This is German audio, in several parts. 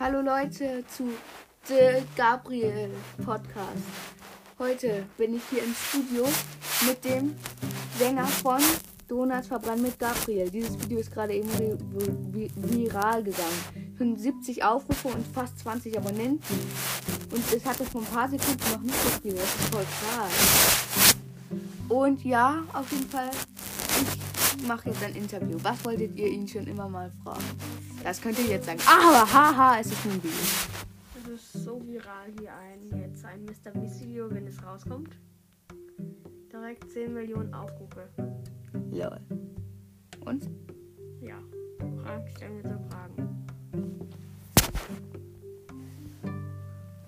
Hallo Leute zu The Gabriel Podcast. Heute bin ich hier im Studio mit dem Sänger von Donuts verbrannt mit Gabriel. Dieses Video ist gerade eben vi viral gegangen. 75 Aufrufe und fast 20 Abonnenten. Und es hatte vor ein paar Sekunden noch nicht so viel. Das ist voll krass. Und ja, auf jeden Fall, ich mache jetzt ein Interview. Was wolltet ihr ihn schon immer mal fragen? Das könnt ihr jetzt sagen. Aber haha, es ist ein Video. Es ist so viral wie ein jetzt ein Mr. Beast Video, wenn es rauskommt. Direkt 10 Millionen Aufrufe. Lol. Und? Ja. Frag, stell mir so Fragen.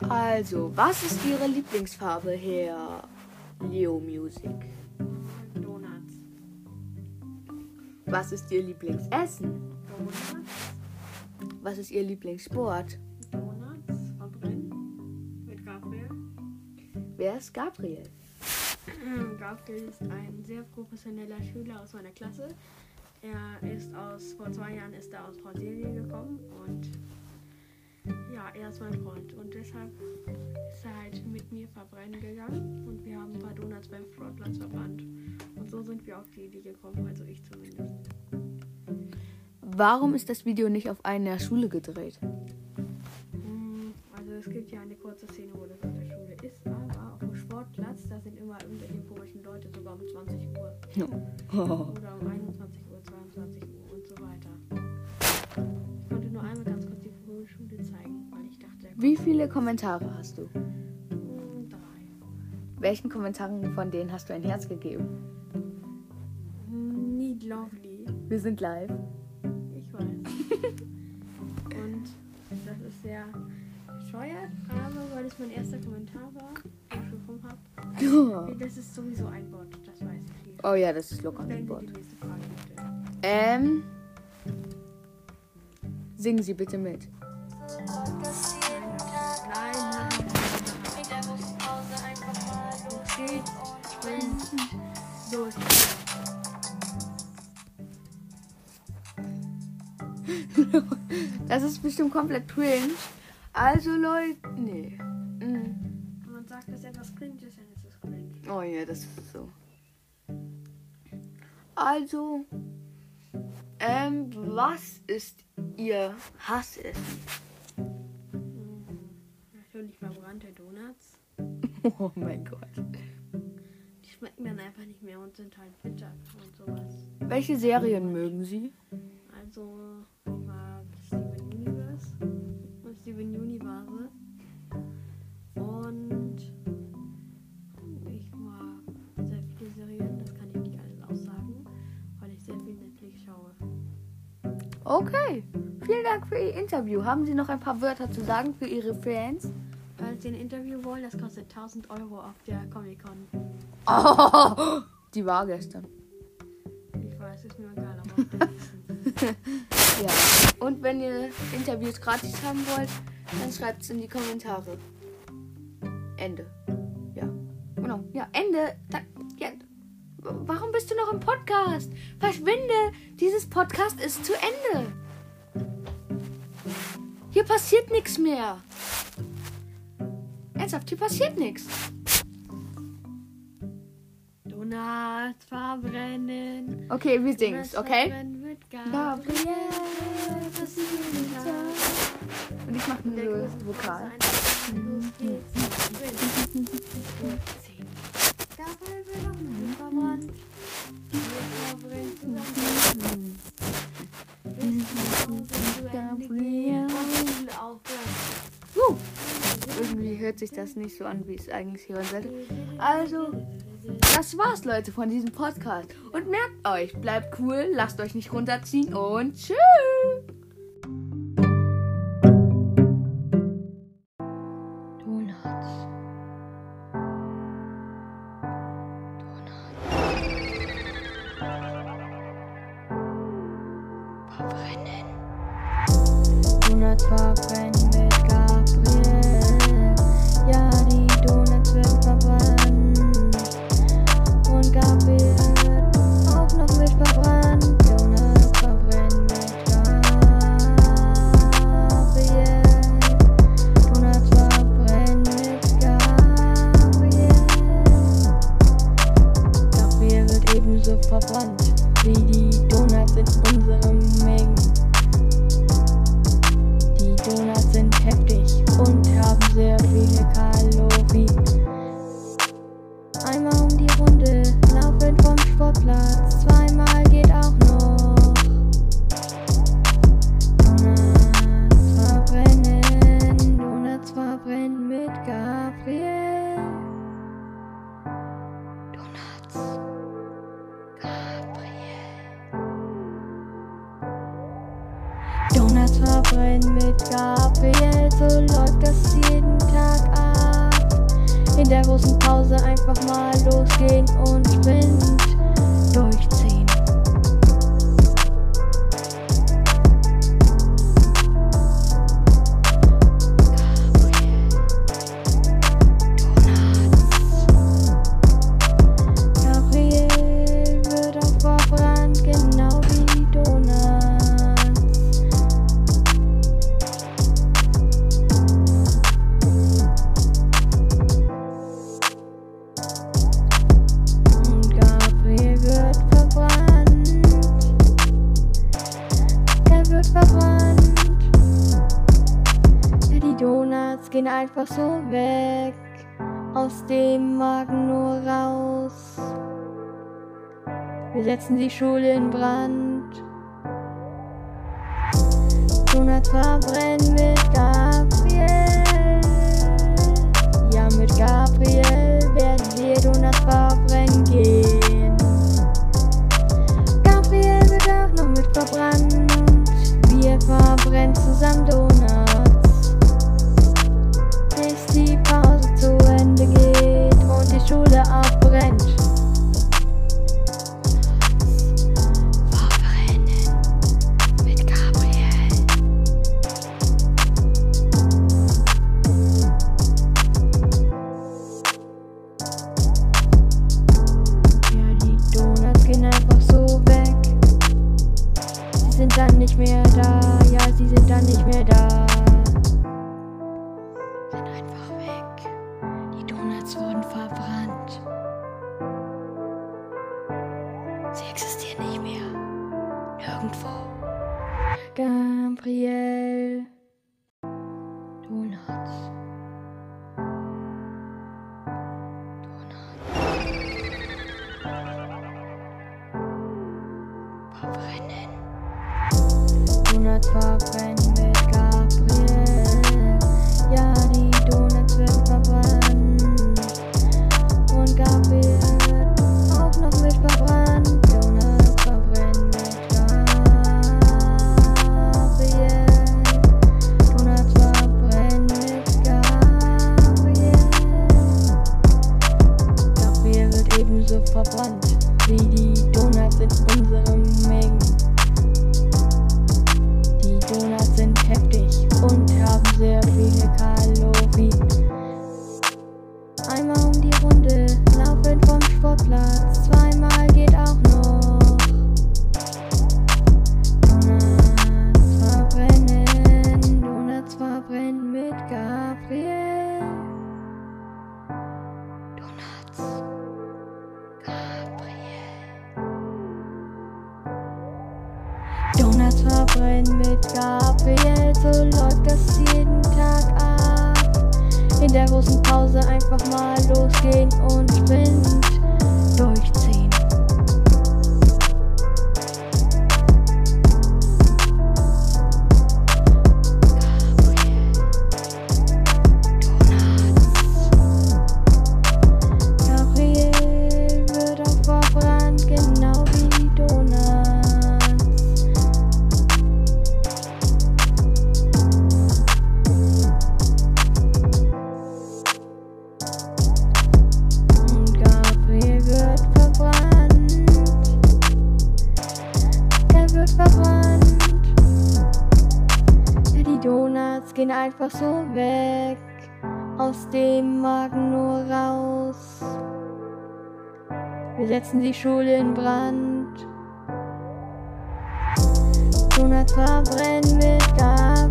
Also, was ist Ihre Lieblingsfarbe, Herr Leo Music? Donuts. Was ist Ihr Lieblingsessen? Donuts. Was ist Ihr Lieblingssport? Donuts. Verbrennen. Mit Gabriel. Wer ist Gabriel? Gabriel ist ein sehr professioneller Schüler aus meiner Klasse. Er ist aus, vor zwei Jahren ist er aus Brasilien gekommen und ja, er ist mein Freund und deshalb ist er halt mit mir verbrennen gegangen und wir haben ein paar Donuts beim Sportplatz verbrannt. Und so sind wir auf die Idee gekommen, also ich zumindest. Warum ist das Video nicht auf einer Schule gedreht? Also es gibt ja eine kurze Szene, wo das auf der Schule ist, aber auf dem Sportplatz, da sind immer irgendwelche komischen Leute, sogar um 20 Uhr Oh. oder um 21 Uhr, 22 Uhr und so weiter. Ich konnte nur einmal ganz kurz die Schule zeigen, weil ich dachte, Wie viele Kommentare hast du? kommt drei. Welchen Kommentaren von denen hast du ein Herz gegeben? Need Lovely. Wir sind live. Und das ist sehr bescheuert, aber weil es mein erster Kommentar war, den ich bekommen habe. Das ist sowieso ein Bot, das weiß ich. Oh ja, das ist locker ein Frage bitte. Ähm. Singen Sie bitte mit. Nein, nein, nein. Okay, Das ist bestimmt komplett cringe. Also Leute, nee. Mm. Wenn man sagt, dass etwas cringe ist, dann ist es cringe. Oh ja, das ist so. Also, ähm, was ist Ihr Hassessen? Hm, Natürlich verbrannte Donuts. Oh mein Gott. Die schmecken dann einfach nicht mehr und sind halt bitter und sowas. Welche Serien mögen Sie? Also, Steven Universe. Und ich mag sehr viele Serien, das kann ich nicht alles aussagen, weil ich sehr viel Netflix schaue. Okay. Vielen Dank für Ihr Interview. Haben Sie noch ein paar Wörter zu sagen für Ihre Fans? Falls Sie ein Interview wollen, das kostet 1000 Euro auf der Comic-Con. Oh, die war gestern. Ich weiß, ist mir egal, aber. Ja. Und wenn ihr Interviews gratis haben wollt, dann schreibt es in die Kommentare. Ende. Ja. Genau. Ja, Ende. Da, ja. Warum bist du noch im Podcast? Verschwinde. Dieses Podcast ist zu Ende. Hier passiert nichts mehr. Ernsthaft, hier passiert nichts. Donuts verbrennen. Okay, wir singen Donuts okay? Gabriel. Das ist Und ich mache nur das Vokal. Los geht's. Irgendwie hört sich das nicht so an, wie es eigentlich hören sollte. Also, das war's, Leute, von diesem Podcast. Und merkt euch, bleibt cool, lasst euch nicht runterziehen und tschüss. losging und Wind. einfach so weg, aus dem Magen nur raus. Wir setzen die Schule in Brand. Jonas verbrennen mit Gas. Gabriel. mal losgehen und spinnt durch einfach so weg, aus dem Magen nur raus. Wir setzen die Schule in Brand. Donut verbrennen wir ab.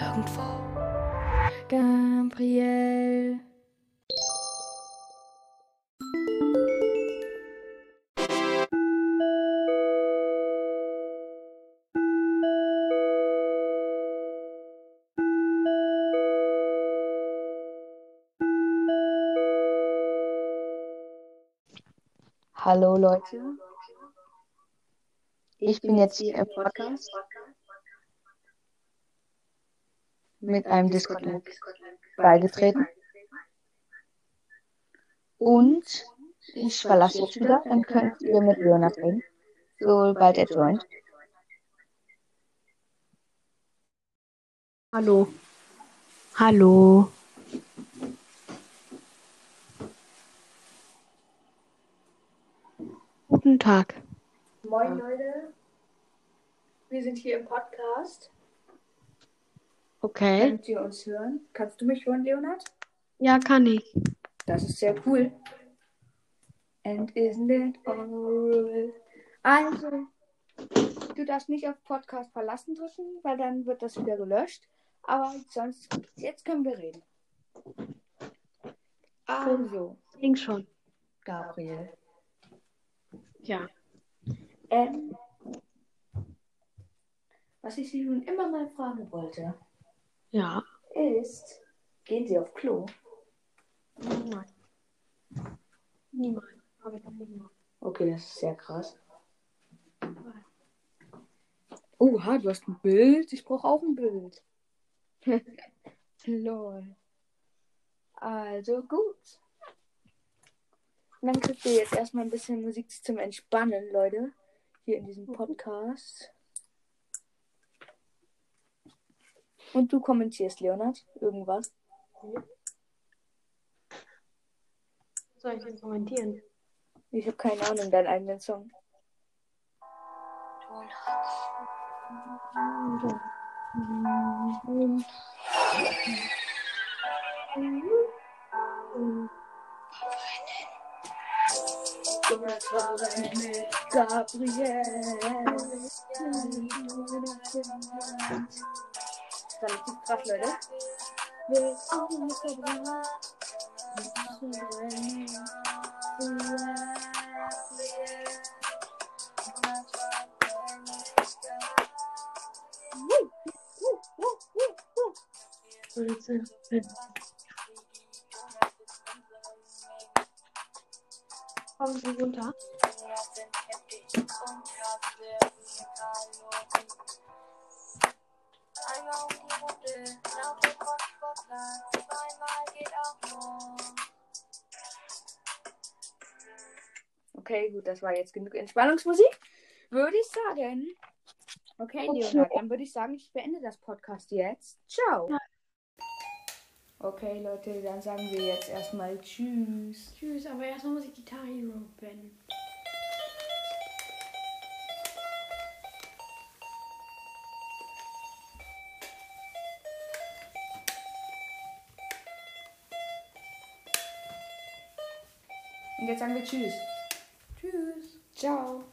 Nirgendwo. Gabriel. Hallo Leute. Ich bin jetzt hier im Podcast mit einem Discord-Link beigetreten. Und ich verlasse jetzt wieder, dann könnt ihr mit Leonard reden, sobald er joint. Hallo. Hallo. Guten Tag. Moin Leute, wir sind hier im Podcast. Okay. Könnt ihr uns hören? Kannst du mich hören, Leonard? Ja, kann ich. Das ist sehr cool. And isn't it all? Also, du darfst nicht auf Podcast verlassen drücken, weil dann wird das wieder gelöscht. Aber sonst, jetzt können wir reden. Also, Ging schon. Gabriel. Ja. Ähm, was ich Sie schon immer mal fragen wollte, Ja. ist, gehen Sie auf Klo? Nein. Niemals. Habe ich noch nie gemacht. Okay, das ist sehr krass. Oha, du hast ein Bild? Ich brauche auch ein Bild. Lol. Also gut. Dann kriegt ihr jetzt erstmal ein bisschen Musik zum Entspannen, Leute. Hier in diesem Podcast. Und du kommentierst, Leonard, irgendwas. Was soll ich denn kommentieren? Ich habe keine Ahnung, deinen eigenen Song. Mit Gabriel. Relativ krass, Leute. Kommen Sie runter? Einmal um die Runde, nach dem Sportplatz, zweimal geht auch nur. Okay, gut, das war jetzt genug Entspannungsmusik. Würde ich sagen. Okay, Leonard, dann würde ich sagen, ich beende das Podcast jetzt. Ciao. Okay, Leute, dann sagen wir jetzt erstmal Tschüss. Tschüss, aber erstmal muss ich Guitar Hero beenden. Jetzt sagen wir Tschüss. Tschüss. Ciao.